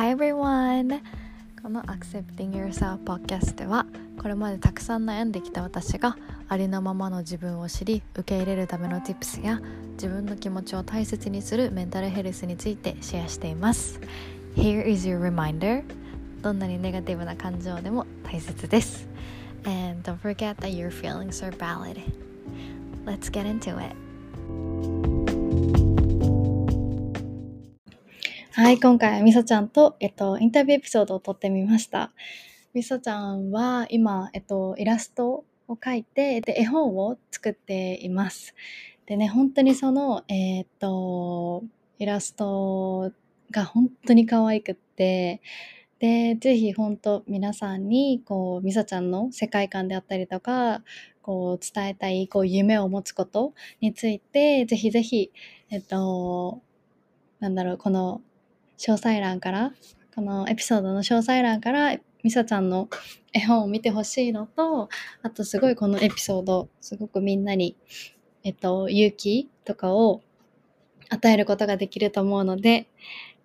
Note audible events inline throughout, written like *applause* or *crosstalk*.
Hi everyone! この Accepting Yourself Podcast ではこれまでたくさん悩んできた私がありのままの自分を知り受け入れるための Tips や自分の気持ちを大切にするメンタルヘルスについてシェアしています Here is your reminder どんなにネガティブな感情でも大切です And don't forget that your feelings are valid Let's get into it はい、今回はみそちゃんと、えっと、インタビューエピソードを撮ってみました。みそちゃんは今、えっと、イラストを描いて、で、絵本を作っています。でね、本当にその、えー、っと、イラストが本当に可愛くって、で、ぜひ本当皆さんに、こう、みさちゃんの世界観であったりとか、こう、伝えたい、こう、夢を持つことについて、ぜひぜひ、えっと、なんだろう、この詳細欄から、このエピソードの詳細欄から、みさちゃんの絵本を見てほしいのと、あとすごいこのエピソード、すごくみんなに、えっと、勇気とかを与えることができると思うので、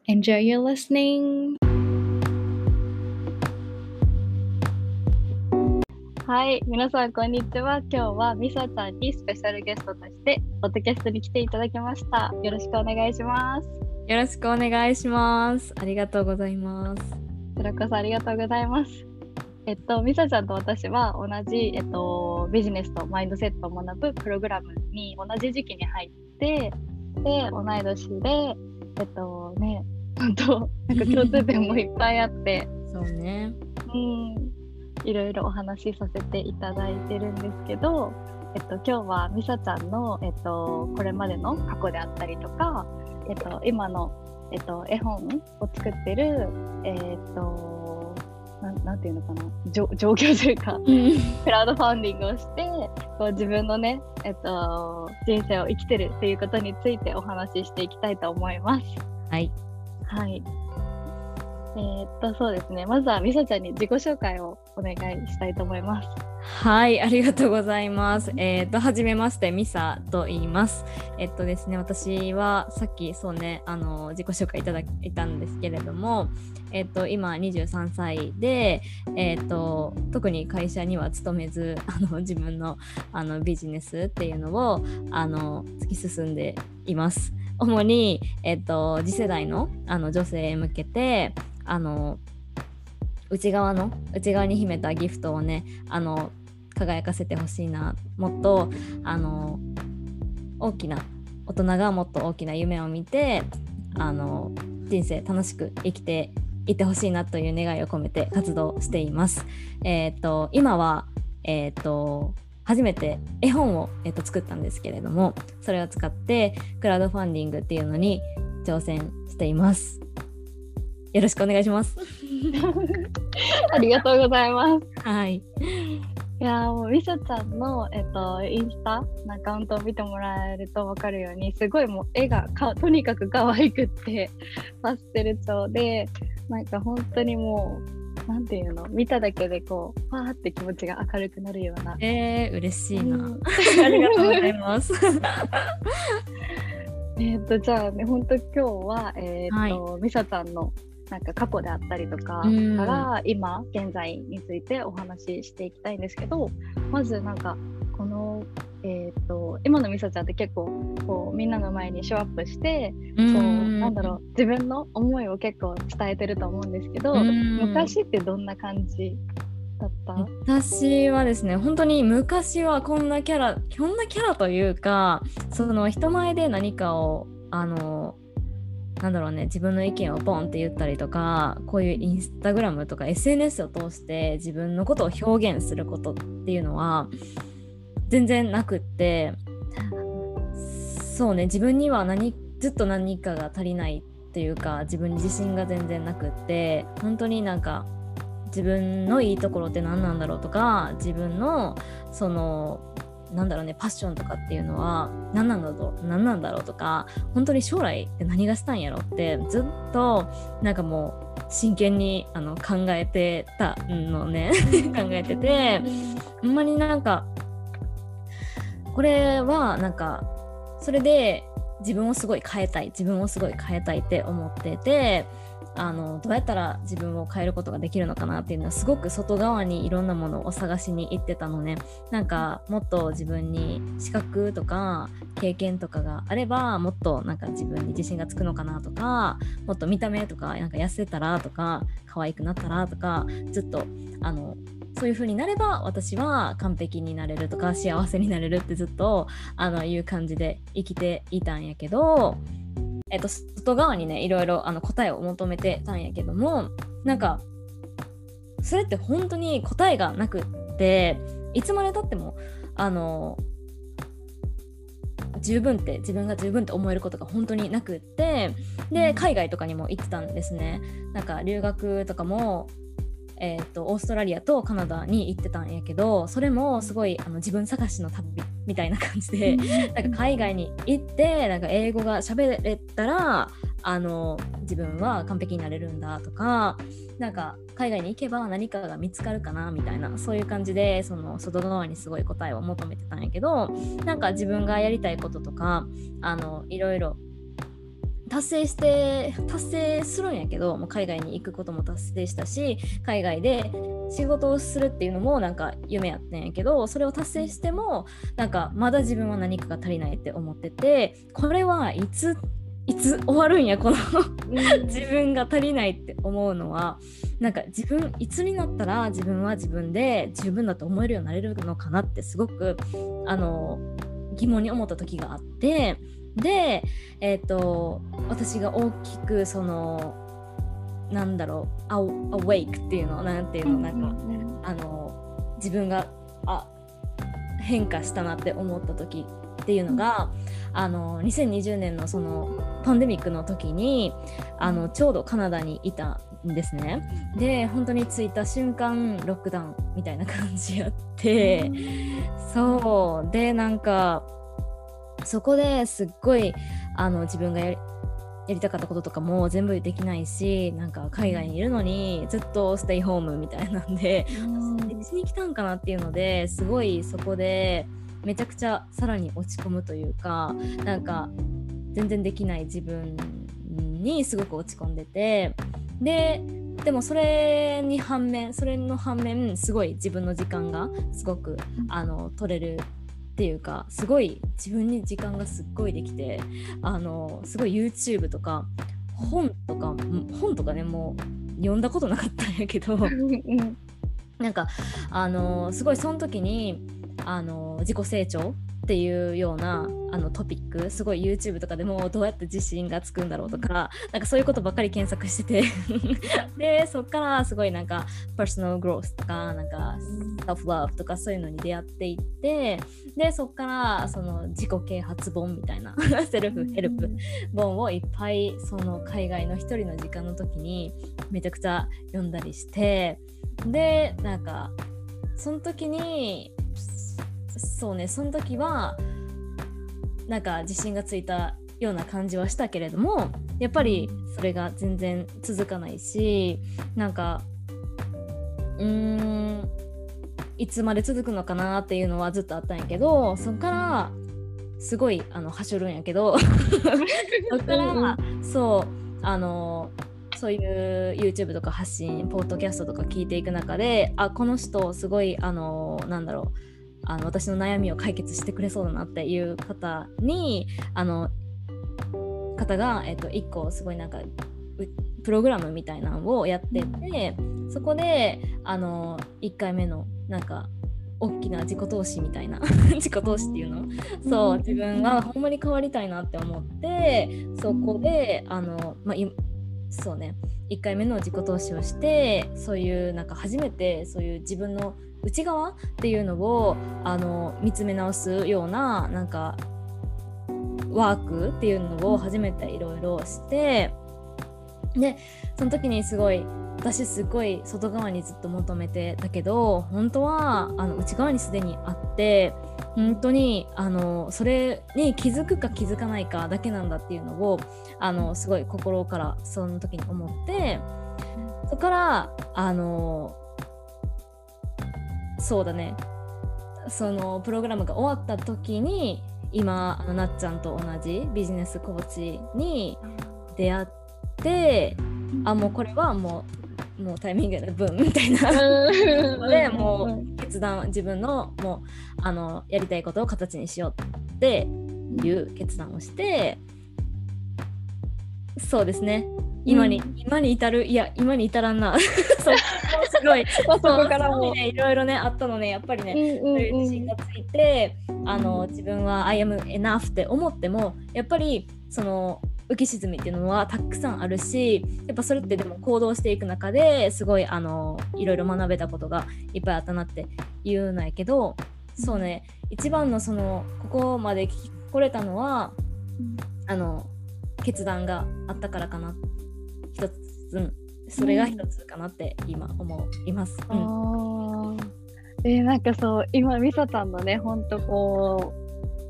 Enjoy your listening! はい、皆さんこんにちは。今日はみさちゃんにスペシャルゲストとして、ポッドキャストに来ていただきました。よろしくお願いします。よろしくお願いします。ありがとうございます。こちらこそありがとうございます。えっと、みさちゃんと私は同じ、えっと、ビジネスとマインドセットを学ぶプログラムに同じ時期に入って、で、同い年で、えっとね、本当なんか共通点もいっぱいあって、*laughs* そうね。うん、いろいろお話しさせていただいてるんですけど、えっと、今日はみさちゃんの、えっと、これまでの過去であったりとか、えっと、今の、えっと、絵本を作ってる、えっと、ななんていうのかな。状況というか、クラウドファンディングをしてこう自分のね、えっと、人生を生きてるっていうことについてお話ししていきたいと思います。はい、はいえー、っとそうですねまずはみさちゃんに自己紹介をお願いしたいと思います。はい、ありがとうございます。えっ、と、はじめまして、ミサと言います。えっとですね、私はさっきそうね、あの、自己紹介いただいたんですけれども、えっと、今23歳で、えっと、特に会社には勤めず、*laughs* あの、自分のあのビジネスっていうのを、あの、突き進んでいます。主に、えっと、次世代のあの女性へ向けて、あの、内側の内側に秘めたギフトをねあの輝かせてほしいなもっとあの大きな大人がもっと大きな夢を見てあの人生楽しく生きていってほしいなという願いを込めて活動しています。えっ、ー、と今はえっ、ー、と初めて絵本を、えー、と作ったんですけれどもそれを使ってクラウドファンディングっていうのに挑戦しています。よろしくお願いします。*laughs* ありがとうございます。はい。いやもうみさちゃんの、えっと、インスタのアカウントを見てもらえると分かるようにすごいもう絵がかとにかく可愛くって *laughs* パステル調でなんか本当にもうなんていうの見ただけでこうファーって気持ちが明るくなるようなえー、嬉しいな、うん、*laughs* ありがとうございますえっとじゃあね本当今日はえっ、と、はい、みさちゃんのなんか過去であったりとかから今現在についてお話ししていきたいんですけどまずなんかこの、えーと、今のみさちゃんって結構こうみんなの前にショーアップしてこうなんだろう自分の思いを結構伝えてると思うんですけど昔ってどんな感じだった？私はですね本当に昔はこんなキャラこんなキャラというかその人前で何かをあのなんだろうね自分の意見をボンって言ったりとかこういうインスタグラムとか SNS を通して自分のことを表現することっていうのは全然なくってそうね自分には何ずっと何かが足りないっていうか自分に自信が全然なくって本当になんか自分のいいところって何なんだろうとか自分のそのなんだろうねパッションとかっていうのは何なんだろう何なんだろうとか本当に将来って何がしたんやろってずっとなんかもう真剣にあの考えてたのね。考えててほんまになんかこれはなんかそれで自分をすごい変えたい自分をすごい変えたいって思っててあのどうやったら自分を変えることができるのかなっていうのはすごく外側にいろんなものを探しに行ってたのね。なんかもっと自分に資格とか経験とかがあればもっとなんか自分に自信がつくのかなとかもっと見た目とかなんか痩せたらとか可愛くなったらとかずっとあのそういう風になれば私は完璧になれるとか幸せになれるってずっとあのいう感じで生きていたんやけどえっと、外側にねいろいろあの答えを求めてたんやけどもなんかそれって本当に答えがなくっていつまでたってもあの十分って自分が十分って思えることが本当になくってで海外とかにも行ってたんですね。なんか留学とかもえーと、オーストラリアとカナダに行ってたんやけどそれもすごいあの自分探しの旅みたいな感じでなんか海外に行ってなんか英語が喋れたらあの自分は完璧になれるんだとかなんか海外に行けば何かが見つかるかなみたいなそういう感じでその外側にすごい答えを求めてたんやけどなんか自分がやりたいこととかあのいろいろ達成して達成するんやけどもう海外に行くことも達成したし海外で仕事をするっていうのもなんか夢やってんやけどそれを達成してもなんかまだ自分は何かが足りないって思っててこれはいついつ終わるんやこの自分が足りないって思うのはなんか自分いつになったら自分は自分で十分だと思えるようになれるのかなってすごくあの疑問に思った時があってで、えーと、私が大きくそのなんだろうアウェイクっていうのなんていうのなんか、あの自分があ変化したなって思った時っていうのが、あの2020年のそのパンデミックの時にあのちょうどカナダにいたんですね。で本当に着いた瞬間ロックダウンみたいな感じやってそう。でなんかそこですっごいあの自分がやりやりたかったこととかも全部できないしなんか海外にいるのにずっとステイホームみたいなんでうち *laughs* に来たんかなっていうのですごいそこでめちゃくちゃさらに落ち込むというかなんか全然できない自分にすごく落ち込んでてででもそれに反面それの反面すごい自分の時間がすごくあの取れるっていうかすごい自分に時間がすっごいできてあのすごい YouTube とか本とか本とかねもう読んだことなかったんやけどなんかあのすごいその時にあの自己成長っていうようなあのトピックすごい YouTube とかでもどうやって自信がつくんだろうとかなんかそういうことばっかり検索してて。*laughs* でそっからすごいなんかパーソナルグロースとかなんかセルフラブとかそういうのに出会っていってでそっからその自己啓発本みたいな *laughs* セルフヘルプ本をいっぱいその海外の一人の時間の時にめちゃくちゃ読んだりしてでなんかその時にそうねその時はなんか自信がついたような感じはしたけれどもやっぱりそれが全然続かないしなんかうーんいつまで続くのかなっていうのはずっとあったんやけどそっからすごいあのはしょるんやけど *laughs* そっからそうあのそういう YouTube とか発信ポッドキャストとか聞いていく中であこの人すごいあのなんだろうあの私の悩みを解決してくれそうだなっていう方にあの方が、えっと、1個すごいなんかプログラムみたいなのをやっててそこであの1回目のなんか大きな自己投資みたいな *laughs* 自己投資っていうの？そう自分がほんまに変わりたいなって思ってそこであの、まあ、そうね1回目の自己投資をしてそういうなんか初めてそういう自分の内側っていうのをあの見つめ直すようななんかワークっていうのを初めていろいろしてでその時にすごい私すごい外側にずっと求めてたけど本当はあの内側にすでにあって本当にあのそれに気づくか気づかないかだけなんだっていうのをあのすごい心からその時に思ってそこからあのそうだね。そのプログラムが終わった時に今あのなっちゃんと同じビジネスコーチに出会ってあもうこれはもうもうタイミングで分 *laughs* みたいな。のでもう決断自分のもうあのやりたいことを形にしようっていう決断をしてそうですね今に、うん、今に至るいや今に至らんな。*laughs* そうすごい。そこからも、ね、いろいろねあったのね。やっぱりね、うんうんうん、そういう自信がついてあの自分は I am enough って思ってもやっぱりその浮き沈みっていうのはたくさんあるしやっぱそれってでも行動していく中ですごいあのいろいろ学べたことがいっぱいあったなって言うんやけどそうね一番のそのここまで来れたのは、あの決断があったからかな一つ、うん、それが一つかなって今思います。うん、えー、なんかそう今みさちゃんのねほんとこ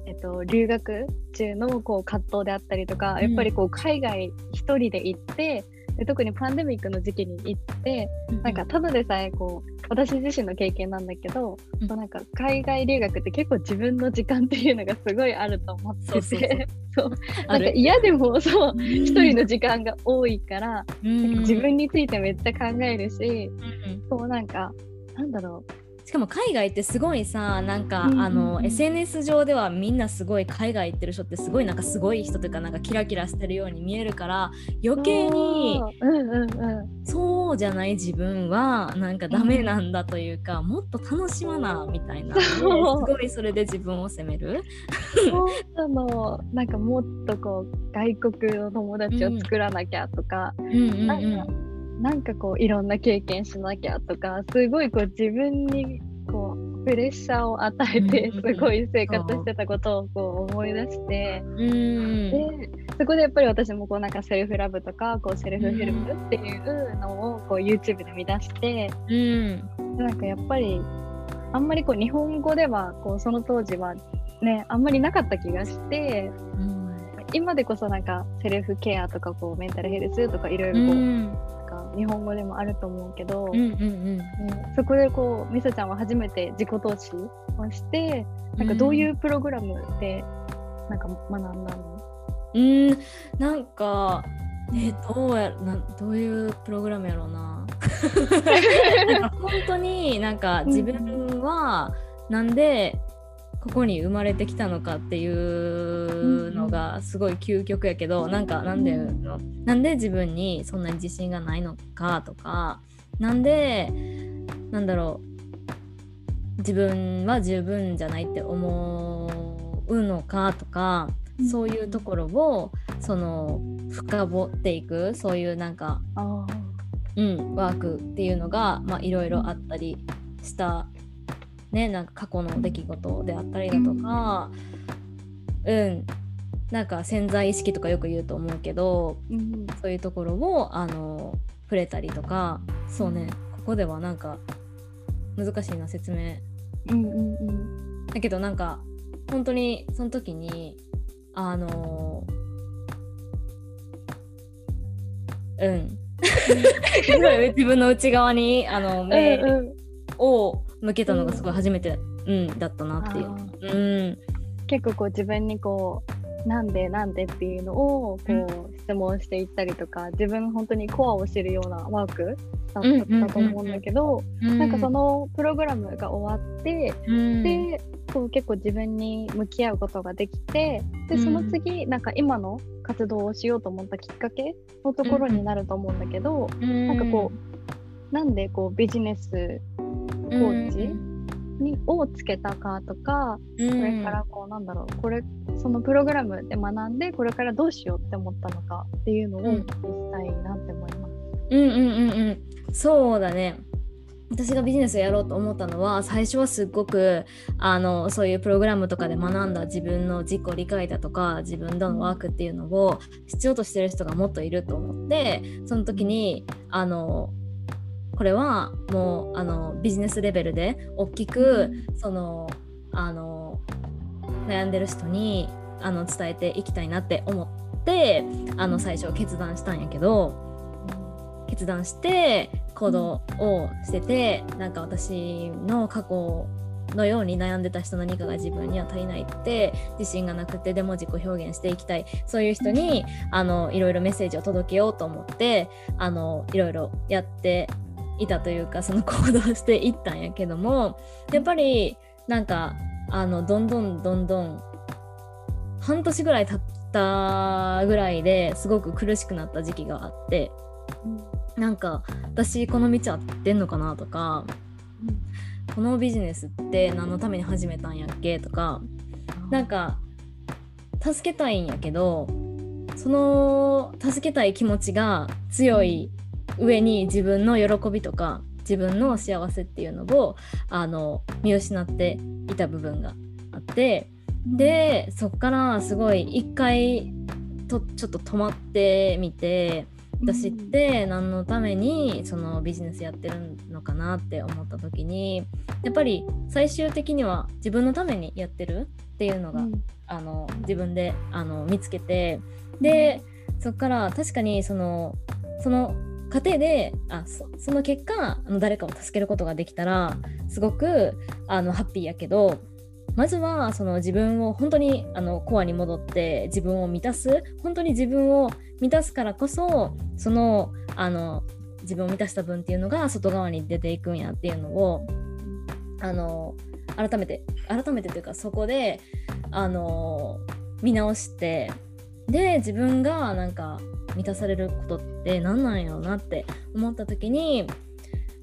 う、えっと、留学中のこう葛藤であったりとか、やっぱりこう海外一人で行ってで特にパンデミックの時期に行って、うん、なんかただでさえこう私自身の経験なんだけど、うん、なんか海外留学って結構自分の時間っていうのがすごいあると思ってて。そうなんか嫌でもそう一人の時間が多いから、うん、自分についてめっちゃ考えるし、うん、そうなんかなんだろう。しかも海外ってすごいさなんか、うん、あの SNS 上ではみんなすごい海外行ってる人ってすごいなんかすごい人というかなんかキラキラしてるように見えるから余計に、う。んうんうん、そうじゃない自分はなんかダメなんだというか、うん、もっと楽しまなみたいな、すごいそれで自分を責める。そうなの。なんかもっとこう外国の友達を作らなきゃとか、うんうんうんうんなんかこういろんな経験しなきゃとかすごいこう自分にこうプレッシャーを与えてすごい生活してたことをこう思い出して、でそこでやっぱり私もこうなんかセルフラブとかこうセルフヘルプっていうのをこう YouTube で見出して、うん、なんかやっぱりあんまりこう日本語ではこうその当時はねあんまりなかった気がして。うん。今でこそなんかセルフケアとかこうメンタルヘルスとかいろいろこう、か日本語でもあると思うけど、うんうんうん。そこでこうみさちゃんは初めて自己投資をしてなんかどういうプログラムでなんか学んだの？うん。なんかえどうやなどういうプログラムやろうな。なんか本当になんか自分はなんでここに生まれてきたのかっていうのがすごい究極やけど、うん、なんかなんで、なんで自分にそんなに自信がないのかとかなんでなんだろう自分は十分じゃないって思うのかとか、そういうところをその深掘っていくそういうなんか、うん、ワークっていうのがいろいろあったりしたねなんか過去の出来事であったりだとかうん。なんか潜在意識とかよく言うと思うけど、うん、そういうところをあの触れたりとかそうねここではなんか難しいな説明。うんうんうん、だけどなんか本当にその時にあのう *laughs* ん。自分の内側にあの目を向けたのがすごい初めて、うん、だったなっていう。うん、結構こう自分にこうなんでなんでっていうのをこう質問していったりとか自分本当にコアを知るようなワークだったと思うんだけど、なんかそのプログラムが終わって、うん、でこう結構自分に向き合うことができてでその次、なんか今の活動をしようと思ったきっかけのところになると思うんだけど、うん、なんかこうなんでこうビジネスコーチに、をつけたかとか、これからこうなんだろうこれそのプログラムで学んでこれからどうしようって思ったのかっていうのを聞きたいなって思います。うんうんうんうん。そうだね。私がビジネスをやろうと思ったのは最初はすっごくあのそういうプログラムとかで学んだ自分の自己理解だとか自分とのワークっていうのを必要としてる人がもっといると思ってその時にあのこれはもうあのビジネスレベルで大きくそのあの悩んでる人にあの伝えていきたいなって思ってあの最初決断したんやけど決断して行動をしててなんか私の過去のように悩んでた人何かが自分には足りないって自信がなくてでも自己表現していきたい。そういう人にあのいろいろメッセージを届けようと思ってあのいろいろやっていたというかその行動していったんやけどもやっぱりなんかあのどんどんどんどん半年ぐらい経ったぐらいですごく苦しくなった時期があって、うん、なんか私この道合ってんのかなとか、うん、このビジネスって何のために始めたんやっけ？とかなんか助けたいんやけどその助けたい気持ちが強い上に自分の喜びとか自分の幸せっていうのをあの見失っていた部分があってでそっからすごい一回とちょっと止まってみて私って何のためにそのビジネスやってるのかなって思った時にやっぱり最終的には自分のためにやってるっていうのが、うん、あの自分であの見つけてでそっから確かにそのその過程であその結果あの誰かを助けることができたらすごくあのハッピーやけどまずはその自分を本当にあのコアに戻って自分を満たす本当に自分を満たすからこそそのあの自分を満たした分っていうのが外側に出ていくんやっていうのをあの改めて改めてというかそこであの見直してで自分がなんか満たされることって何なんやろうなって思った時に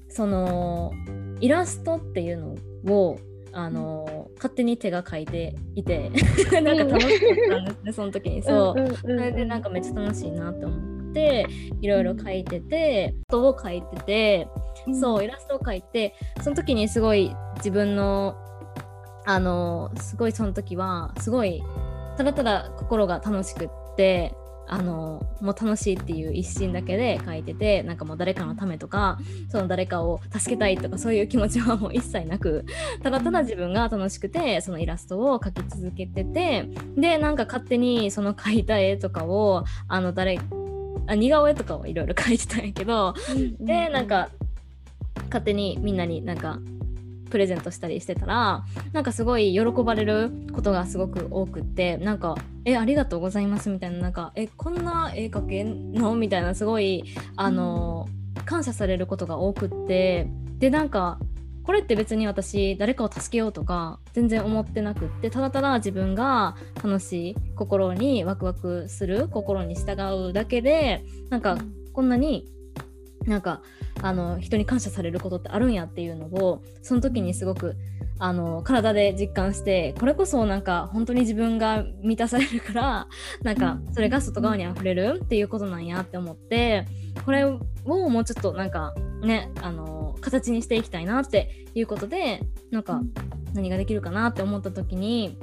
そのイラストっていうのをあの、うん、勝手に手が書いていてなんか楽しかったんですね *laughs* その時に。そう。それでなんかめっちゃ楽しいなって思っていろいろ書いててイラストを書いてて、うん、そうイラストを描いてその時にすごい自分のあのすごいその時はすごいただただ心が楽しくってあのもう楽しいっていう一心だけで書いててなんかもう誰かのためとかその誰かを助けたいとかそういう気持ちはもう一切なくただただ自分が楽しくてそのイラストを描き続けててでなんか勝手にその描いた絵とかをあの誰あ似顔絵とかをいろいろ描いてたんやけど、でなんか勝手にみんなになんかプレゼントしたりしてたらなんかすごい喜ばれることがすごく多くってなんか「えありがとうございます」みたいななんか「えこんな絵描けんの?」みたいなすごいあの、感謝されることが多くってでなんかこれって別に私誰かを助けようとか全然思ってなくってただただ自分が楽しい心にワクワクする心に従うだけでなんかこんなになんかあの人に感謝されることってあるんやっていうのをその時にすごくあの体で実感してこれこそなんか本当に自分が満たされるからなんかそれが外側にあふれるっていうことなんやって思ってこれをもうちょっとなんかねあの形にしていきたいなっていうことでなんか何ができるかなって思った時に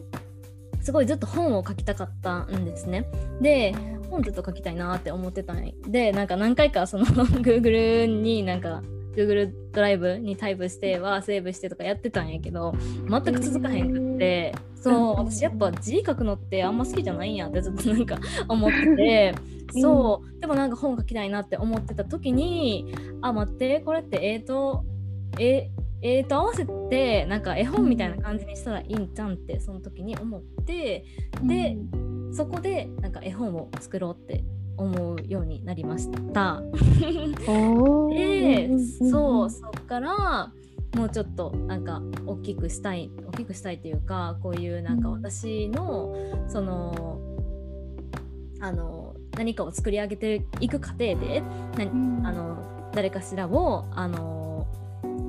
すごいずっと本を書きたかったんですね。で本ずっと書きたいなって思ってたんでなんか何回かその *laughs* Google になんか Google ドライブにタイプしてはセーブしてとかやってたんやけど全く続かへんくって、そう私やっぱ字書くのってあんま好きじゃないんやってずっとなんか思ってて。*laughs* そうでもなんか本書きたいなって思ってた時にあ待ってこれってえーとええー、と合わせてなんか絵本みたいな感じにしたらいいんじゃんってその時に思ってで、そこでなんか絵本を作ろうって思うようになりました。でそうそっからもうちょっとなんか大きくしたい大きくしたいっていうかこういうなんか私のそのあの何かを作り上げていく過程で、あの誰かしらをあの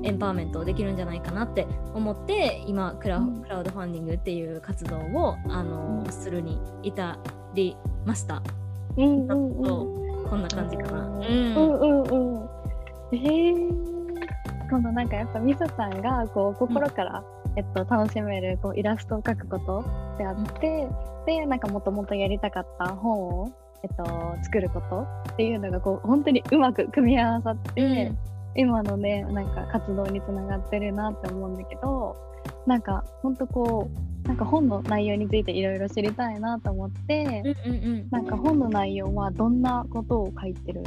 エンパワーメントできるんじゃないかなって思って今クラクラウドファンディングっていう活動をあのするに至りました。うんうんうん、こんな感じかな。うんうんうんえー、今度なんかやっぱみそさんがこう心から、うん、えっと、楽しめるこうイラストを描くことであって、うん、でなんかもともとやりたかった本を、えっと、作ることっていうのがこう本当にうまく組み合わさって、うん今のねなんか活動につながってるなって思うんだけどなんかほんとこうなんか本の内容についていろいろ知りたいなと思って、うんうんうん、なんか本の内容はどんなことを書いてる？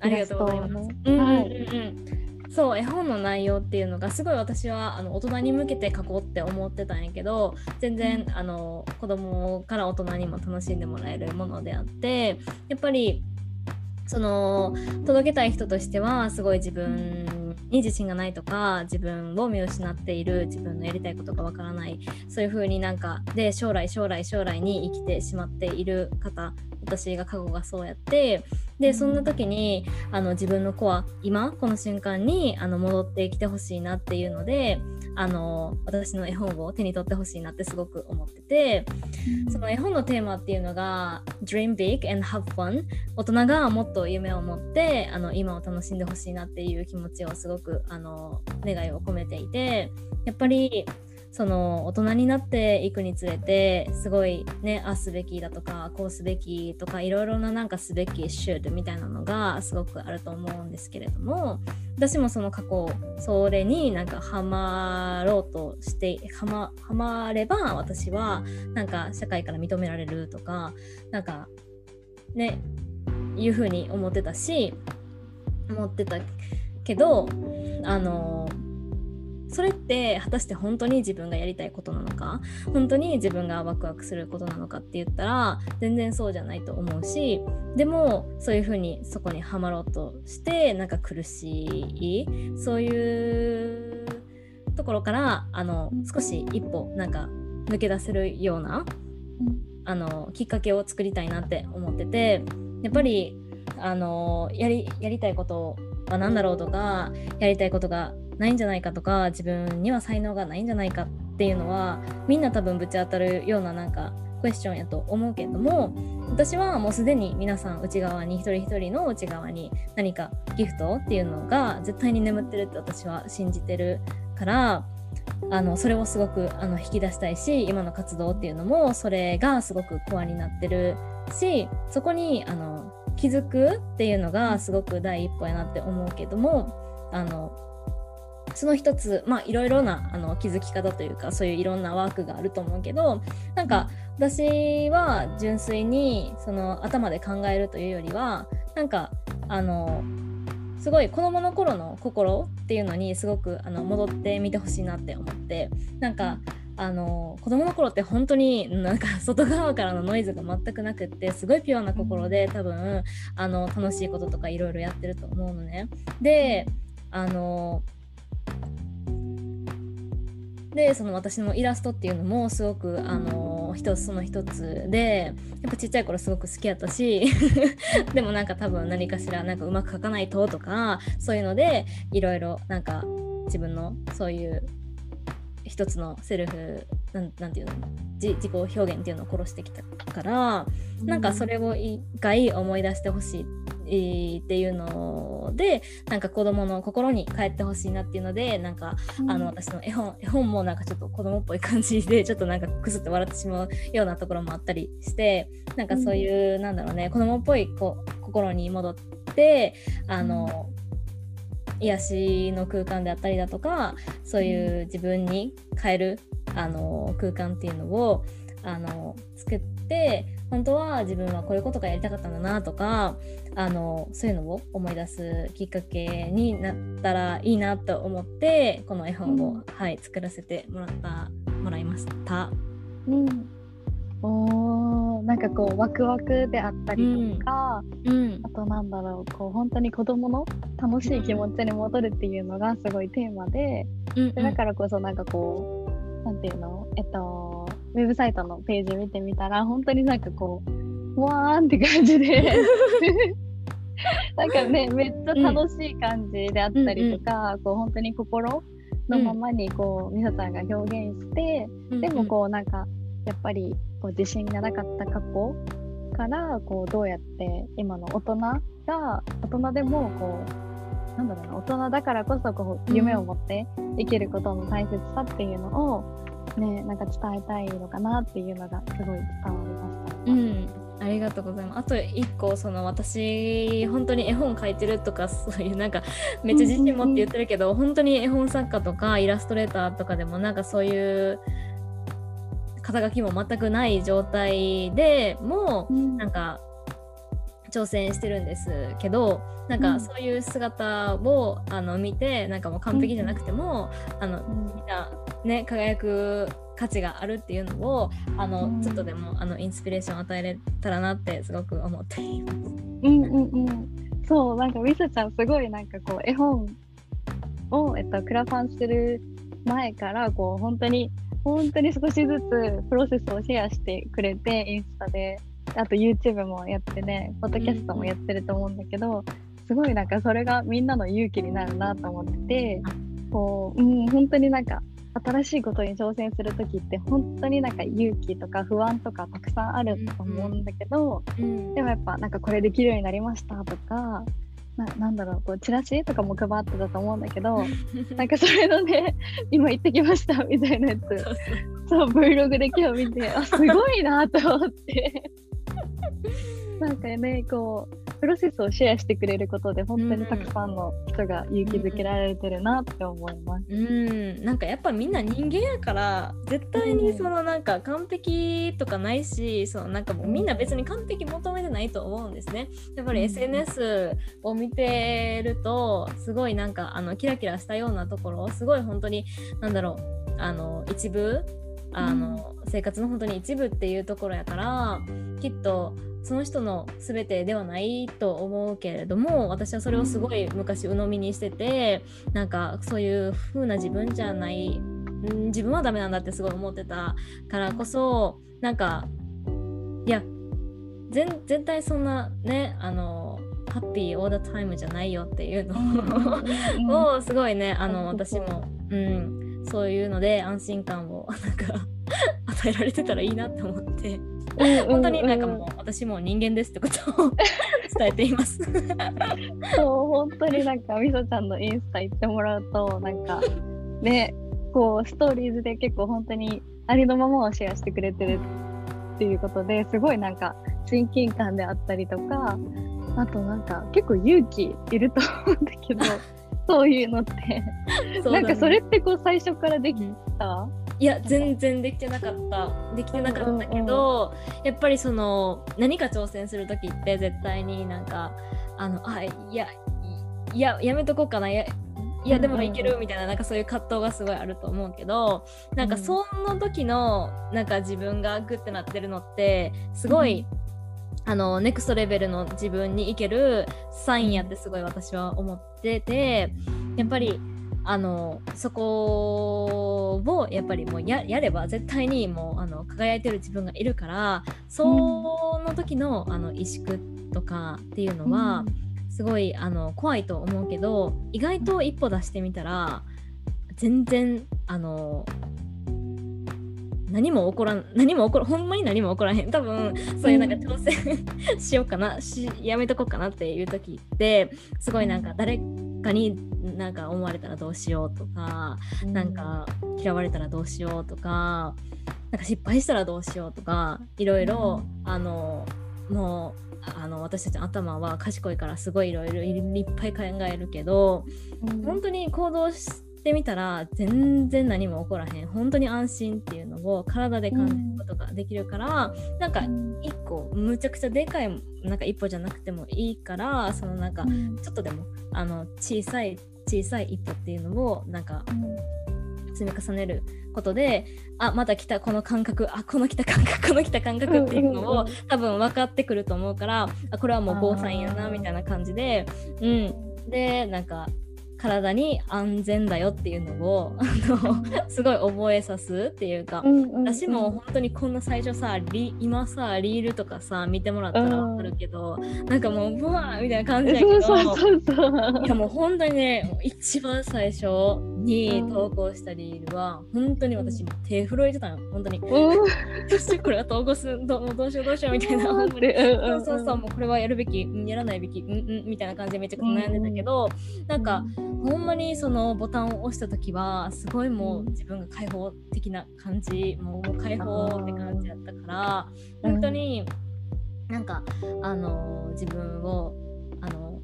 ありがとうございます。はい、そう絵本の内容っていうのがすごい私はあの大人に向けて書こうって思ってたんやけど全然あの子供から大人にも楽しんでもらえるものであってやっぱりその届けたい人としてはすごい自分に自信がないとか自分を見失っている自分のやりたいことがわからないそういう風になんかで将来将来将来に生きてしまっている方私が過去がそうやってでそんな時にあの自分の子は今この瞬間にあの戻ってきてほしいなっていうのであの私の絵本を手に取ってほしいなってすごく思ってて、その絵本のテーマっていうのが Dream big and have fun 大人がもっと夢を持ってあの今を楽しんでほしいなっていう気持ちをすごくあの願いを込めていてやっぱりその大人になっていくにつれてすごいねあすべきだとかこうすべきとかいろいろななんかすべき should みたいなのがすごくあると思うんですけれども私もその過去それになんかハマろうとしてハマハマれば私はなんか社会から認められるとかなんかねいうふうに思ってたし思ってたけどあのそれって果たして本当に自分がやりたいことなのか？本当に自分がワクワクすることなのかって言ったら全然そうじゃないと思うしでもそういうふうにそこにはまろうとしてなんか苦しいそういうところからあの少し一歩なんか抜け出せるようなあのきっかけを作りたいなって思っててやっぱりあのやりやりたいことは何だろうとかやりたいことがないんじゃないかとか自分には才能がないんじゃないかっていうのはみんな多分ぶち当たるようななんかクエスチョンやと思うけども私はもうすでに皆さん内側に一人一人の内側に何かギフトっていうのが絶対に眠ってるって私は信じてるからあのそれをすごくあの引き出したいし今の活動っていうのもそれがすごくコアになってるしそこにあの気づくっていうのがすごく第一歩やなって思うけどもあのその一つまあいろいろなあの気づき方というかそういういろんなワークがあると思うけどなんか私は純粋にその頭で考えるというよりはなんかあのすごい子どもの頃の心っていうのにすごくあの戻ってみてほしいなって思ってなんかあの子供の頃って本当になんか外側からのノイズが全くなくってすごいピュアな心で多分あの楽しいこととかいろいろやってると思うのね。であのでその私のイラストっていうのもすごくあの一つその一つでやっぱちっちゃい頃すごく好きやったし *laughs* でもなんか多分何かしらなんかうまく描かないととかそういうのでいろいろなんか自分のそういう一つのセルフなんなんていうの？自己表現っていうのを殺してきたからなんかそれを一回思い出してほしいっていうのでなんか子供の心に帰ってほしいなっていうのでなんか、うん、あの私の絵本絵本もなんかちょっと子供っぽい感じでちょっとなんかくすって笑ってしまうようなところもあったりしてなんかそういう、うん、なんだろうね子供っぽいこ心に戻ってあの、癒しの空間であったりだとかそういう自分に変えるあの空間っていうのをあの作って本当は自分はこういうことがやりたかったんだなとかあのそういうのを思い出すきっかけになったらいいなと思ってこの絵本を、うん、はい、作らせてもらったもらいました。うんおなんかこうワクワクであったりとか、うん、あとなんだろうこう本当に子供の楽しい気持ちに戻るっていうのがすごいテーマでうんうん、でだからこそなんかこうなんていうの？えっとウェブサイトのページ見てみたら本当になんかこうわーんって感じで。*laughs* なんかねめっちゃ楽しい感じであったりとか、うんうん、こう本当に心のままにこう、みさちゃんが表現して、うんうん、でもこうなんかやっぱりこう自信がなかった過去からこうどうやって今の大人が大人でもこうなんだろうな大人だからこそこう夢を持って生きることの大切さっていうのをねなんか伝えたいのかなっていうのがすごい伝わりました。うんありがとうございます。あと一個その私本当に絵本描いてるとか *laughs* そういうなんかめっちゃ自信持って言ってるけど、本当に絵本作家とかイラストレーターとかでもなんかそういう肩書きも全くない状態でも、うん、なんか挑戦してるんですけどなんかそういう姿を、あの見てなんかもう完璧じゃなくても、あのみんなね輝く価値があるっていうのをあの、ちょっとでもあのインスピレーションを与えれたらなってすごく思っています。うんうんうん、そうなんかみさちゃんすごいなんかこう絵本を、えっと、クラファンする前からこう本当に本当に少しずつプロセスをシェアしてくれてインスタであと YouTube もやってねポッドキャストもやってると思うんだけど、すごいなんかそれがみんなの勇気になるなと思っててこう、うん、本当になんか新しいことに挑戦する時って本当になんか勇気とか不安とかたくさんあると思うんだけど、でもやっぱなんかこれできるようになりましたとかななんだろうこうチラシとかも配ってたと思うんだけど *laughs* なんかそれのね今行ってきましたみたいなやつ。そう Vlog で今日見てあすごいなと思って *laughs* なんかねこうプロセスをシェアしてくれることで本当にたくさんの人が勇気づけられてるなって思います。うん、うん、なんかやっぱみんな人間やから絶対にそのなんか完璧とかないし、そのなんかもうみんな別に完璧求めてないと思うんですね。やっぱり SNS を見てるとすごいなんかあのキラキラしたようなところすごい本当になんだろうあの一部あの、生活の本当に一部っていうところやからきっとその人の全てではないと思うけれども私はそれをすごい昔鵜呑みにしててなんかそういう風な自分じゃないん自分はダメなんだってすごい思ってたからこそなんかいや全体そんなねあのハッピーオーダータイムじゃないよっていうのをすごいねあの私も、うん、そういうので安心感を *laughs* なんか *laughs* 与えられてたらいいなって思って。本当になんかもう私も人間ですってことを *laughs* 伝えています。そう本当になんかみそちゃんのインスタ行ってもらうとなんかねこうストーリーズで結構本当にありのままをシェアしてくれてるっていうことですごいなんか親近感であったりとかあとなんか結構勇気いると思うんだけど *laughs* そういうのって。ね、なんかそれってこう最初からできた、いや全然できてなかった。できてなかったけど、うんうん、やっぱりその何か挑戦する時って絶対になんかあのあいやいややめとこうかな。いやいやでもいけるみたいななんかそういう葛藤がすごいあると思うけどなんかその時のなんか自分がグッてなってるのってすごい、うん、あのネクストレベルの自分にいけるサインやってすごい私は思っててやっぱりあのそこをやっぱりもうやれば絶対にもうあの輝いてる自分がいるからその時のあの萎縮とかっていうのは、すごいあの怖いと思うけど意外と一歩出してみたら全然あの何も起こらん何も起こらほんまに何も起こらへん。多分そういうなんか挑戦しようかなしやめとこうかなっていう時ってすごいなんか誰かになんか思われたらどうしようとか、うん、なんか嫌われたらどうしようとかなんか失敗したらどうしようとかいろいろ、うん、あのもうあの私たちの頭は賢いからすごいいろいろいっぱい考えるけど、うん、本当に行動してみたら全然何も起こらへん。本当に安心っていうのを体で感じることができるから、うん、なん。か一個むちゃくちゃでかいなんか一歩じゃなくてもいいからそのなんかちょっとでもあの小さい小さい一歩っていうのをなんか積み重ねることであまた来たこの感覚あこの来た感覚この来た感覚っていうのを多分分かってくると思うからあこれはもう防災やなみたいな感じでうん。でなんか体に安全だよっていうのをあのすごい覚えさすっていうか、うんうんうん、私も本当にこんな最初さ今さリールとかさ見てもらったら分かるけど、うん、なんかもうブワーみたいな感じだけどいやもう本当にね一番最初に投稿したリールは本当に私手震えてたの本当に、うん、どうしてこれは投稿するどどうしようどうしようみたいな。本当に、そうそうそうもうこれはやるべきやらないべきうんうんみたいな感じでめちゃくちゃ悩んでたけど、うん、なんか、ほんまにそのボタンを押した時はすごいもう自分が開放的な感じもう開放って感じだったから本当になんかあの自分をあの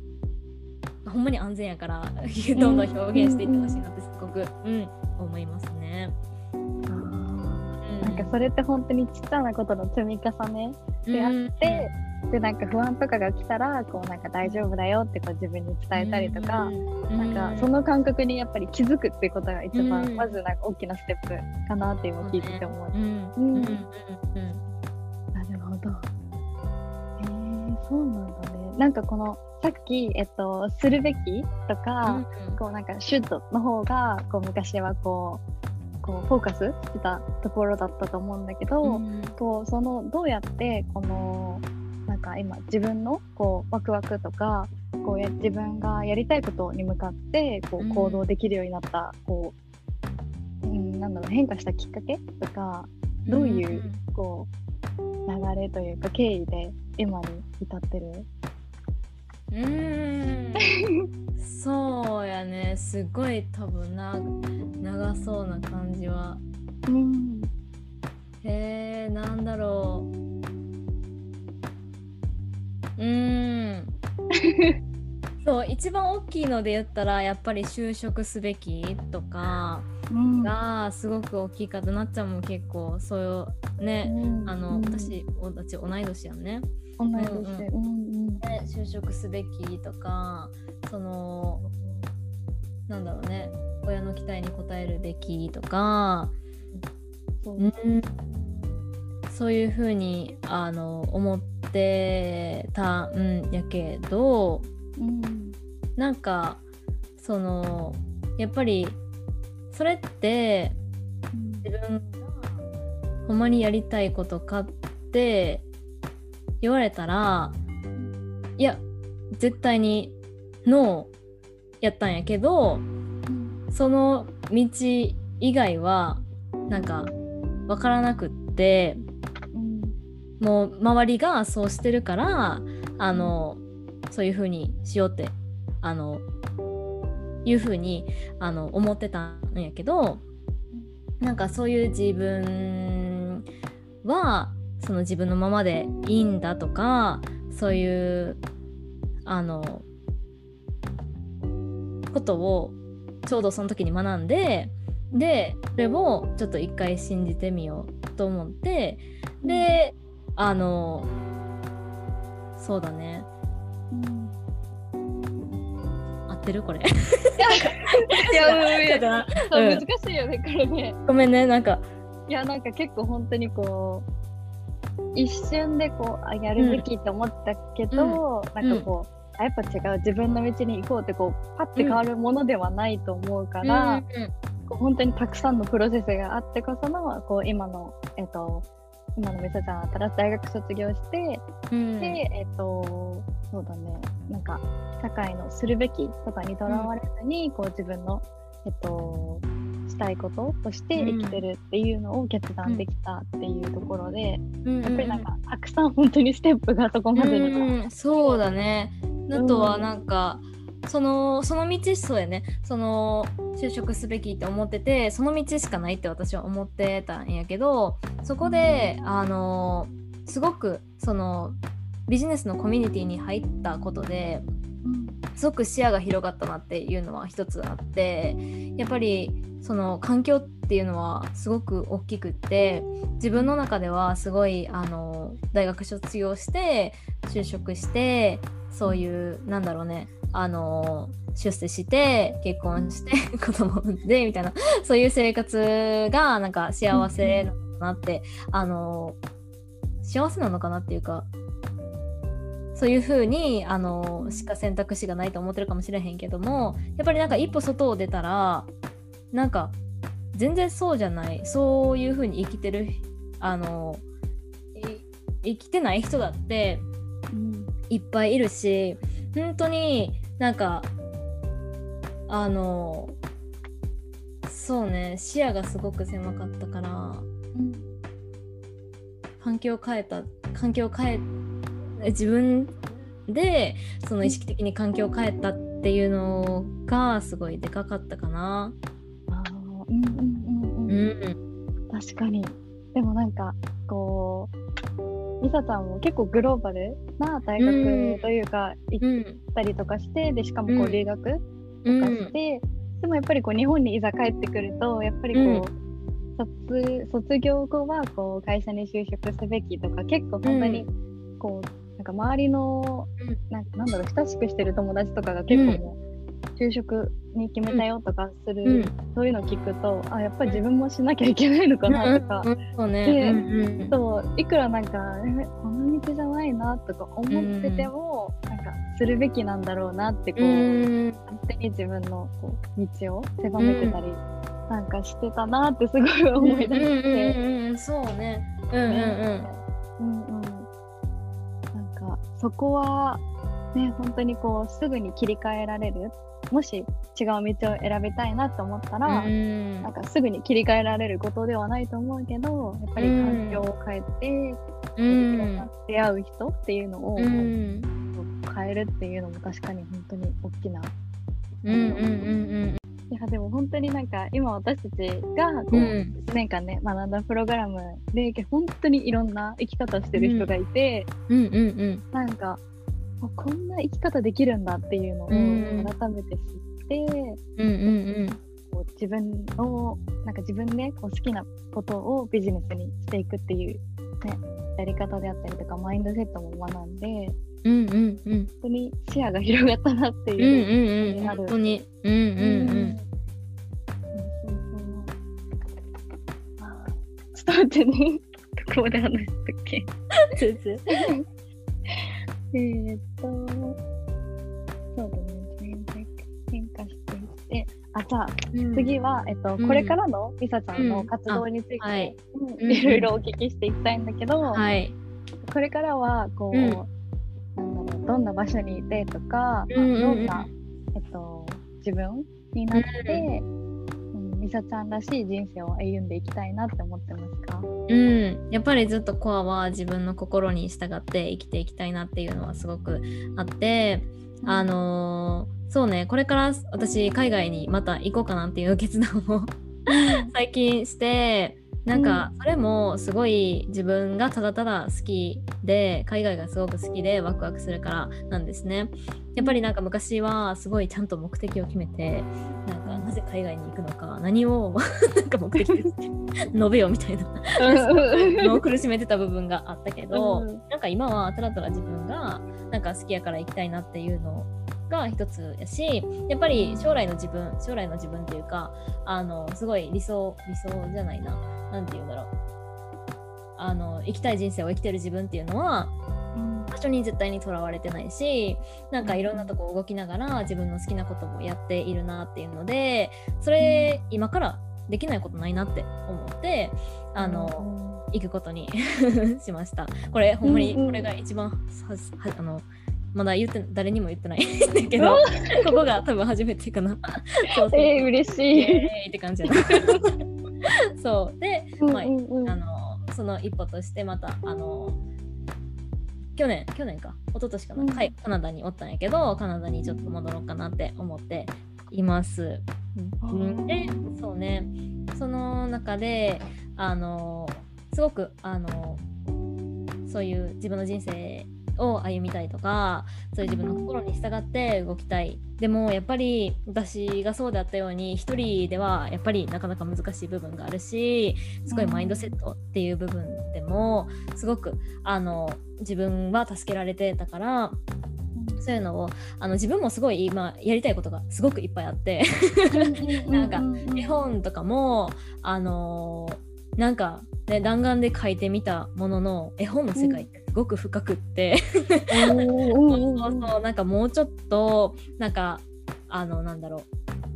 ほんまに安全やからどんどん表現していってほしいなってすごく、うん、思いますね。かそれって本当にちっちゃなことの積み重ねであって、でなんか不安とかが来たらこうなんか大丈夫だよってこう自分に伝えたりとか、なんかその感覚にやっぱり気づくっていうことが一番、うんまずなんか大きなステップかなって今聞いてて思います。うんうんうんうんなるほど。えー、そうなんだね。なんかこのさっき、えっと、するべきとか、こうなんかシュッドの方がこう昔はこうこうフォーカスしてたところだったと思うんだけど、うん。こうそのどうやってこのなんか今自分のこうワクワクとかこうや自分がやりたいことに向かってこううん。行動できるようになった、こう、うん、なんだろう変化したきっかけとかどういうこう流れというか経緯で今に至ってる？うーん。*laughs* そうやね。すごい多分な長そうな感じは。うん。へえなんだろう。うーん。*laughs* そう一番大きいので言ったらやっぱり就職すべきとかうん。がすごく大きいかとなっちゃんも結構。そういうねあの私私同い年やんね同い年うんうん。うんね就職すべきとかそのなんだろうね。親の期待に応えるべきとか、そう。うん、そういうふうにあの思ってたんやけどうん。なんかそのやっぱりそれって自分がほんまにやりたいことかって言われたらいや絶対にノーやったんやけどその道以外はなんか分からなくってもう周りがそうしてるからあのそういう風にしようってあのいう風にあの思ってたんやけどなんかそういう自分はその自分のままでいいんだとかそういうあのことをちょうどその時に学んででそれをちょっと一回信じてみようと思ってであのそうだねうん合ってるこれいや、ちょっとなそううん難しいよね、これね。ごめんねなんかいや、なんか結構本当にこう、一瞬でこう、あやるべきって思ったけど、なんかこう、あやっぱ違う、自分の道に行こうってこう、パッて変わるものではないと思うから、うんこう本当にたくさんのプロセスがあってこその、こう、今の、えっ、と、今のみさちゃん新しい大学卒業して、うん。で、えっ、と、そうだね、なんか、社会のするべきとかにとらわれずに、こう自分の、えっと、したいこととして生きてるっていうのを決断できたっていうところで、うん。やっぱりなんか、たくさん本当にステップがそこまでには。うんそうだね。あとはなんか、そのその道そうやね。その就職すべきって思っててその道しかないって私は思ってたんやけどそこであのすごくそのビジネスのコミュニティに入ったことですごく視野が広がったなっていうのは一つあってやっぱりその環境っていうのはすごく大きくって自分の中ではすごいあの大学卒業して就職してそういうなんだろうねあの出世して結婚して子供産んでみたいなそういう生活がなんか幸せなのかなって、あの幸せなのかなっていうかそういう風にあのしか選択肢がないと思ってるかもしれへんけどもやっぱりなんか一歩外を出たらなんか全然そうじゃないそういう風に生きてるあのい生きてない人だってうん。いっぱいいるし本当になんかあのそうね視野がすごく狭かったから環境を変えた環境を変え自分でその意識的に環境を変えたっていうのがすごいでかかったかな。あーうんうんうんううん。ん、確かに。でもなんか、こう、ミサちゃんも結構グローバルな大うん学というか、行うんったりとかして、で、しかもこううん留学うとかんして、でもやっぱりこう日本にいざ帰ってくると、やっぱりこう、うん。卒卒業後はこう会社に就職すべきとか結構本当にこう、なんか周りの、なんかなんだろう親しくしてる友達とかが結構もう就職に決めたよとかする、うん。そういうの聞くとあやっぱり自分もしなきゃいけないのかなとか、うん。そうね。でそういくらなんかえこの道じゃないなとか思ってても、なんかするべきなんだろうなってこう、うん。勝手に自分のこう道を狭めてたり、なんかしてたなってすごい思い出して。うんうんうんうん、そうね。うんうんうん。うんうんそこはね本当にこうすぐに切り替えられるもし違う道を選びたいなと思ったら、うん。なんかすぐに切り替えられることではないと思うけどやっぱり環境を変えて、うん。出会う人っていうのをうん。変えるっていうのも確かに本当に大きな。うんうんうんいやでも本当になんか今私たちがこう、うん。1年間ね学んだプログラムで本当にいろんな生き方してる人がいて、うんうんうん。なんかあこんな生き方できるんだっていうのをうん。改めて知って、うんうんこう自分をなんか自分でこう好きなことをビジネスにしていくっていう、ね、やり方であったりとかマインドセットも学んでうんうんうん。うん本当に視野が広がったなってう。んいう。うん。うん本当に。うんうんうん。ちょっと待ってね。ここで話したっけ？*laughs* えーっと、そうだね、変化変化していって、あ、じゃあ、次は、えっと、うん。これからのりさちゃんのうん活動について、あはい。うん。いろいろお聞きしていきたいんだけど、はい。これからは、こう、どんな場所にいてとか、うんうんうん。どんな、えっと、自分になって、うん。りさちゃんらしい人生を歩んでいきたいなって思ってますか？うん、やっぱりずっとコアは自分の心に従って生きていきたいなっていうのはすごくあって、あのーそうねこれから私海外にまた行こうかなっていう決断を *laughs* 最近してなんかそれもすごい自分がただただ好きで海外がすごく好きでワクワクするからなんですねやっぱりなんか昔はすごいちゃんと目的を決めてなんかなぜ海外に行くのか何を *laughs* なんか目的で述べようみたいなのを苦しめてた部分があったけど、うんなんか今はただただ自分がなんか好きやから行きたいなっていうのが一つやしやっぱり将来の自分将来の自分っていうかあのすごい理想理想じゃないな。なんて言うんだろう。あの生きたい人生を生きてる自分っていうのは場所に絶対にとらわれてないしなんかいろんなとこ動きながら自分の好きなこともやっているなっていうのでそれ今からできないことないなって思ってあの、行くことに *laughs* しました。これほんまにこれが一番ははあのまだ言って誰にも言ってないん *laughs* だけどここが多分初めてかな。*laughs* そうそうえー、嬉しい。イエーイって感じやな。そう。でまあうんうん。うんあのその一歩としてまたあの去年去年か。一昨年かな、うん。はい。カナダにおったんやけどカナダにちょっと戻ろうかなって思っています。うん。でそうね。その中であのすごくあのそういう自分の人生を歩みたいとかそういう自分の心に従って動きたい。でもやっぱり私がそうであったように一人ではやっぱりなかなか難しい部分があるしすごいマインドセットっていう部分でもすごくあの自分は助けられてたからそういうのをあの自分もすごい今やりたいことがすごくいっぱいあってなんか絵本とかもあのーなんか、ね、弾丸で書いてみたものの絵本の世界ってすごく深くって、*laughs* そうそうそうなんかもうちょっとなんかあのなんだろ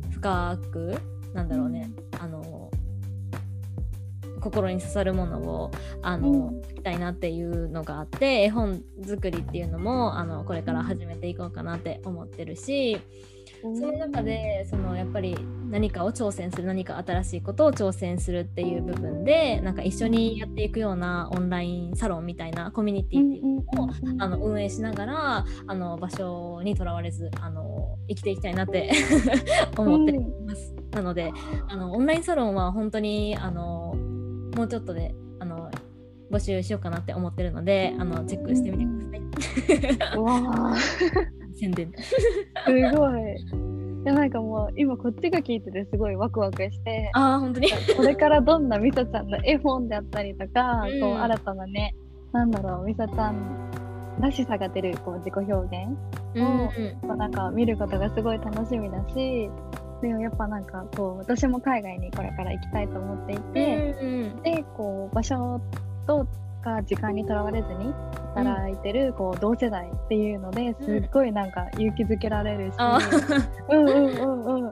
う深くなんだろうね、あの心に刺さるものをあの、うん。書きたいなっていうのがあって絵本作りっていうのもあのこれから始めていこうかなって思ってるし、その中でそのやっぱり何かを挑戦する何か新しいことを挑戦するっていう部分でなんか一緒にやっていくようなオンラインサロンみたいなコミュニティっていうのを、あの運営しながらあの場所にとらわれずあの生きていきたいなって思っています。なのであのオンラインサロンは本当にあのもうちょっとであの募集しようかなって思ってるのであのチェックしてみてください。宣伝。すごい。やなんかもう今こっちが聞いててすごいワクワクして。ああ本当に。これからどんなみさちゃんの絵本であったりとか、うん。こう新たなねなんだろうみさちゃんらしさが出るこう自己表現うん。こうなんか見ることがすごい楽しみだしでもやっぱなんかこう私も海外にこれから行きたいと思っていて、うん。でこう場所とか時間にとらわれずに働いてる、こう同世代っていうのですっごいなんか勇気づけられるし、あうんうんうんうん。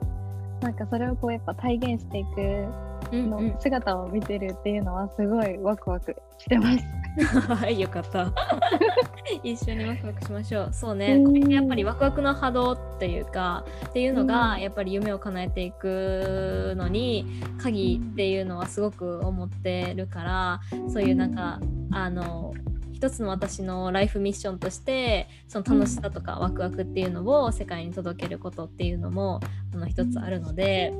なんかそれをこうやっぱ体現していくの姿を見てるっていうのはすごいワクワクしてます。はい、よかった。*laughs* 一緒にワクワクしましょう。そうね、やっぱりワクワクの波動っていうか、っていうのが、うんやっぱり夢を叶えていくのに、鍵っていうのはすごく思ってるから、そういうなんか、あの、一つの私のライフミッションとしてその楽しさとかワクワクっていうのを世界に届けることっていうのもあの一つあるので、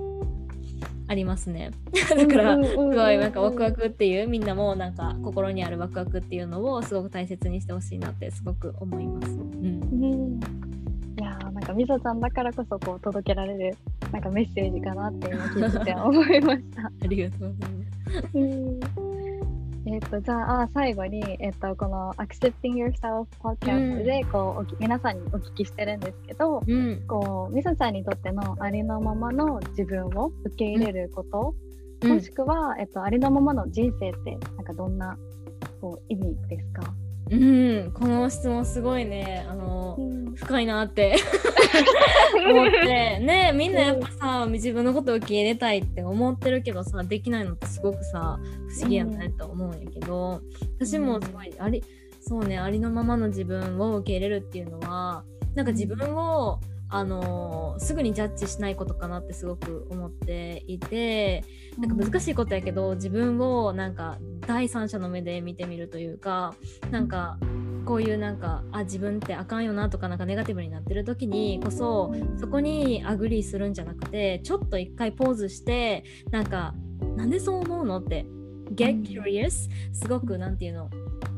ありますねだからすすごいなんかワクワクっていうみんなもなんか心にあるワクワクっていうのをすごく大切にしてほしいなってすごく思います。うん、うんいやーなんかみそちゃんだからこそこう届けられるなんかメッセージかなって今聞いてて思いました。*laughs* ありがとうございます。うんえっとじゃああ最後に、えっとこの Accepting Yourself Podcast でこう、おき皆さんにお聞きしてるんですけど、うん、こうみそちゃんにとってのありのままの自分を受け入れること、うん。もしくは、えっと、ありのままの人生ってなんかどんなこう意味ですか、うん、この質問すごいねあのん。深いなって。*laughs* 思って。ねみんなやっぱさ自分のことを受け入れたいって思ってるけどさできないのってすごくさ不思議やないと思うんやけど、私もすごいありそうねありのままの自分を受け入れるっていうのはなんか自分をあのすぐにジャッジしないことかなってすごく思っていてなんか難しいことやけど自分をなんか第三者の目で見てみるというかなんかこういうなんかあ自分ってあかんよなとかなんかネガティブになってる時にこそそこに agree するんじゃなくてちょっと一回 pause してなんかなんでそう思うのって get curious? すごくなんていうの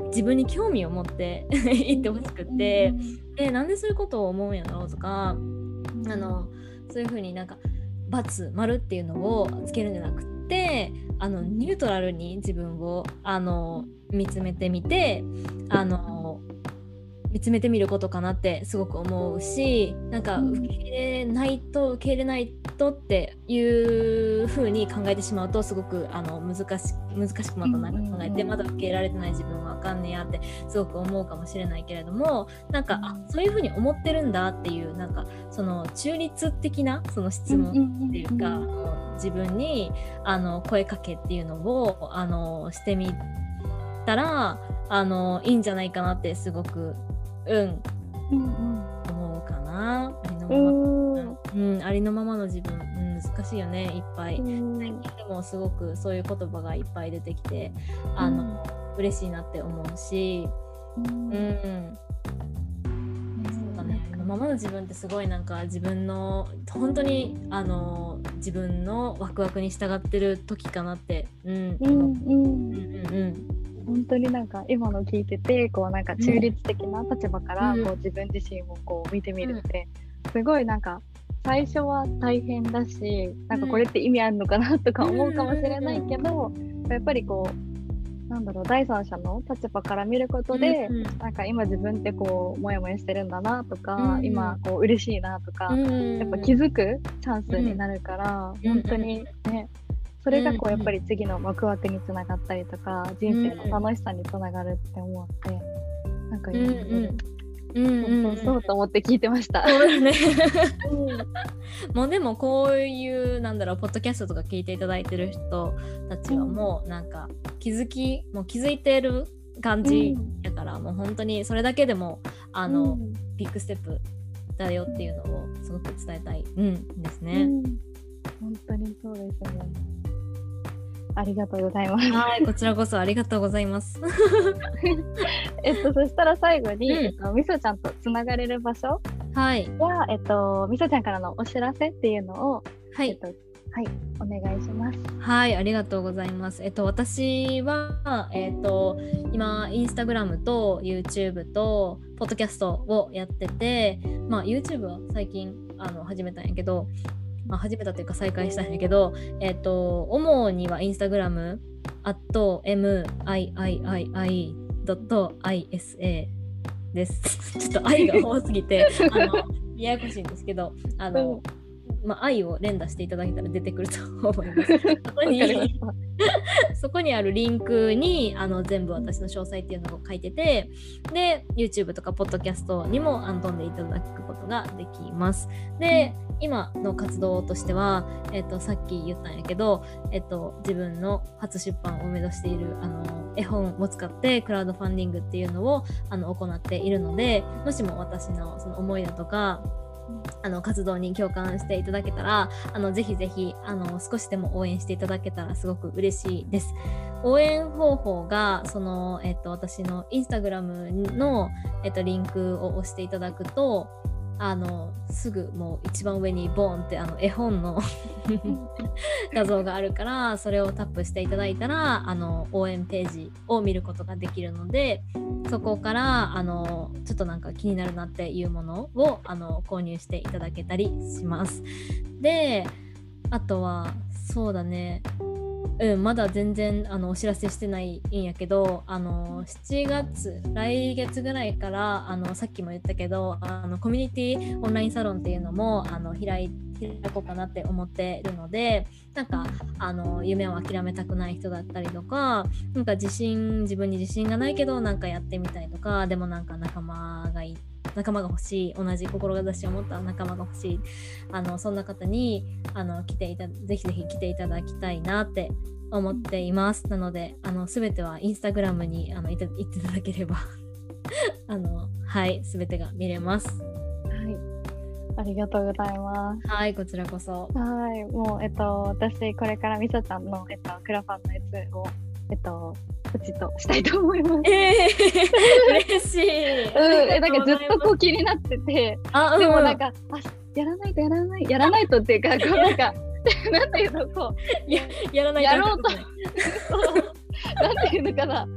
自分に興味を持って *laughs* 言ってほしくってでなんでそういうことを思うんやろうとかあのそういうふうになんか×丸っていうのをつけるんじゃなくてあのニュートラルに自分をあの見つめてみてあの見つめてみることかなってすごく思うしなんかうん。受け入れないと受け入れないとっていう風に考えてしまうとすごくあの難し難しくまたなんか考えてうんまだ受け入れられてない自分はあかんねやってすごく思うかもしれないけれどもなんかあそういう風に思ってるんだっていうなんかその中立的なその質問っていうか、自分にあの声かけっていうのをあのしてみたらあのいいんじゃないかなってすごくうん。思うかな。ありのまま、うん、ありのままの自分、うん、難しいよねいっぱい。最近でもすごくそういう言葉がいっぱい出てきてあの、嬉しいなって思うし、うん、そうだね、ありのままの自分ってすごいなんか自分の本当にあの自分のワクワクに従ってる時かなって、うんうん。うんうんうん本当になんか今の聞いててこうなんか中立的な立場からうん。こう自分自身をこう見てみるってすごいなんか最初は大変だしなんかこれって意味あるのかなとか思うかもしれないけどやっぱりこうなんだろう第三者の立場から見ることでうんうん。なんか今自分ってこうモヤモヤしてるんだなとかうん。今こう嬉しいなとかうん。やっぱ気づくチャンスになるから、うん。本当にねそれがこううんやっぱり次のワクワクにつながったりとか人生の楽しさにつながるって思って、なんか今、うんうん。うんうんうん。そうそうと思って聞いてました。そうだね。う *laughs* んもうでもこういうなんだろうポッドキャストとか聞いていただいてる人たちはもうなんか気づきもう気づいてる感じだから、もう本当にそれだけでもあの、うん。ビッグステップだよっていうのをすごく伝えたい、うん、ですうね。ん。本当にそうですね。ありがとうございます。はい、こちらこそありがとうございます。*laughs* えっと、そしたら最後に、うんえっと、みそちゃんとつながれる場所はい、や、えっと、みそちゃんからのお知らせっていうのを、はい、えっと、はい、お願いします。はい、ありがとうございます。えっと、私は、えっと、今、インスタグラムと YouTube と、ポッドキャストをやってて、まあ、YouTube は最近あの始めたんやけど、まあ、始めたというか再開したんやけど、えっと、主にはインスタグラム、あと miiii.isa です。*laughs* ちょっと愛が多すぎて、あの、ややこしいんですけど、あの、うんまあ、愛を連打していただけたら出てくると *laughs* 思います。そこに。*laughs* そこにあるリンクにあの全部私の詳細っていうのを書いててで YouTube とか Podcast にもあの飛んでいただくことができます。で今の活動としては、えっと、さっき言ったんやけど、えっと、自分の初出版を目指しているあの絵本を使ってクラウドファンディングっていうのをあの行っているのでもしも私のその思いだとかあの活動に共感していただけたらあのぜひぜひあの少しでも応援していただけたらすごく嬉しいです。応援方法がその、えっと、私のインスタグラムの、えっと、リンクを押していただくとあのすぐもう一番上にボーンってあの絵本の *laughs* 画像があるからそれをタップしていただいたらあの応援ページを見ることができるのでそこからあのちょっとなんか気になるなっていうものをあの購入していただけたりします。であとはそうだねうん、まだ全然あのお知らせしてないんやけどあの7月来月ぐらいからあのさっきも言ったけどあのコミュニティオンラインサロンっていうのもあの開い開こうかなって思ってるのでなんかあの夢を諦めたくない人だったりとかなんか自信自分に自信がないけどなんかやってみたいとかでもなんか仲間がいて仲間が欲しい同じ志を持った仲間が欲しいあのそんな方にあの来ていたぜひぜひ来ていただきたいなって思っています。なのであの全てはインスタグラムにあのいた言っていただければ *laughs* あのはい全てが見れます。はい。ありがとうございます。はいこちらこそ。はい、もう、えっと、私、これからみさちゃんの、えっと、クラファンのやつを、えっと、ポチッとしたいと思います。えー、嬉しい。うん、え、なんかずっとこう気になってて、あ、うん、でもなんか、あ、やらないとやらない、やらないとっていうか、こうなんか、*laughs* なんていうの、こう、やらないやろうと *laughs* なんていうのかな、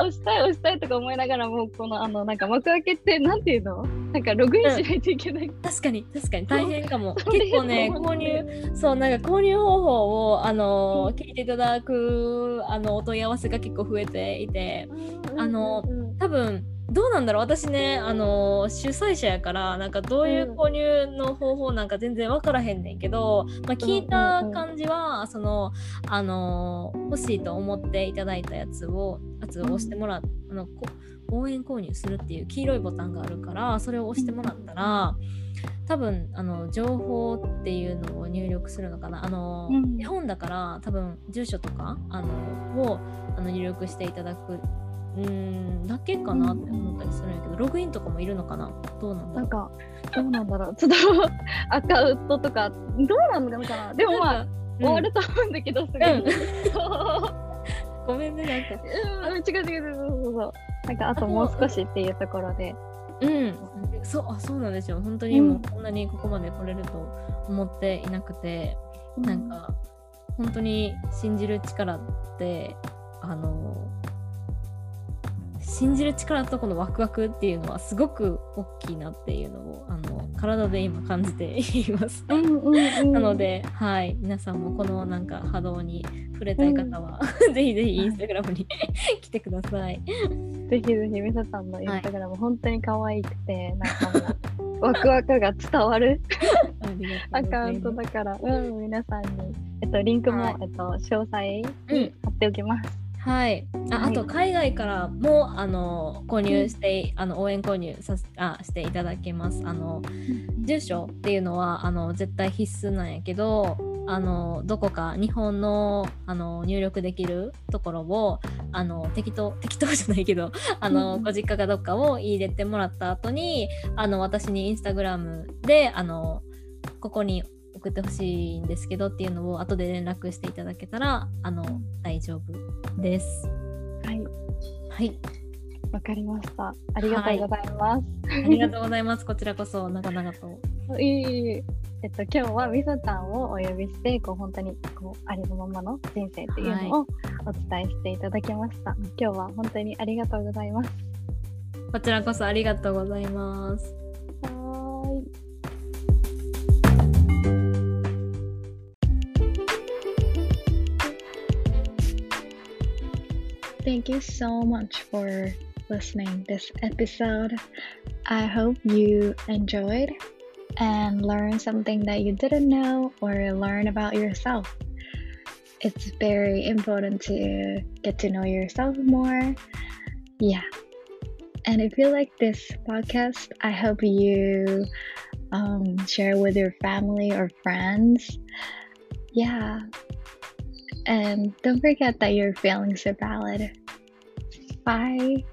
押したい押したいとか思いながらも、この、あの、なんか幕開けって、なんていうの？なんかログインしないといけない。確かに確かに大変かも。*laughs* 結構ね購入そうなんか購入方法をあの聞いていただくあのお問い合わせが結構増えていて。あのうんうん多分どうなんだろう？私ねあの主催者やからなんかどういう購入の方法なんか全然分からへんねんけど、まあ、聞いた感じは、そのあの欲しいと思っていただいたやつをやつを押してもらっあのこ応援購入するっていう黄色いボタンがあるからそれを押してもらったら多分あの情報っていうのを入力するのかな？あの、うん。絵本だから多分住所とかあのをあの入力していただくうーんだけかなって思ったりするんやけどログインとかもいるのかな？どうなんだろう？なんか、どうなんだろう？*laughs* ちょっとアカウントとか、どうなんだろうかな？でもまあ、終わると思うんだけど、すぐに。うん *laughs* ごめんねなんかうん、違う違う違う、そうそうそう。なんか、あともう少しっていうところで。うんそうあそうなんですよ本当にもうんうこんなにここまで来れると思っていなくて、なんか本当に信じる力ってあの信じる力とこのワクワクっていうのはすごく大きいなっていうのをあの体で今感じています。うん、うん、うん。なの、で、はい、皆さんもこのなんか波動に触れたい方は、*laughs* ぜひぜひインスタグラムに来てください。ぜひぜひ、みささんのインスタグラム、本当に可愛くて、なんかもう、ワクワクが伝わるアカウントだから、うん、皆さんに、えっと、リンクも、はいえっと、詳細に貼っておきます。はい、あはい。あと海外からもあの購入して、あの応援購入させあしていただけます。あの住所っていうのはあの絶対必須なんやけどあのどこか日本のあの入力できるところをあの適当適当じゃないけどあの、うんご実家かどっかを入れてもらった後にあの私にインスタグラムであのここに送ってほしいんですけどっていうのを後で連絡していただけたらあの大丈夫です。はい、はい、わかりました。ありがとうございます。ありがとうございます。こちらこそ長々と。*laughs* いえっと、今日はみそちゃんをお呼びしてこう本当にこうありのままの人生っていうのをお伝えしていただきました、今日は本当にありがとうございますこちらこそありがとうございます Thank you so much for listening this episode. I hope you enjoyed and learned something that you didn't know or learn about yourself. It's very important to get to know yourself more. Yeah. And if you like this podcast, I hope you um, share with your family or friends. Yeah. And don't forget that your feelings are valid. Bye.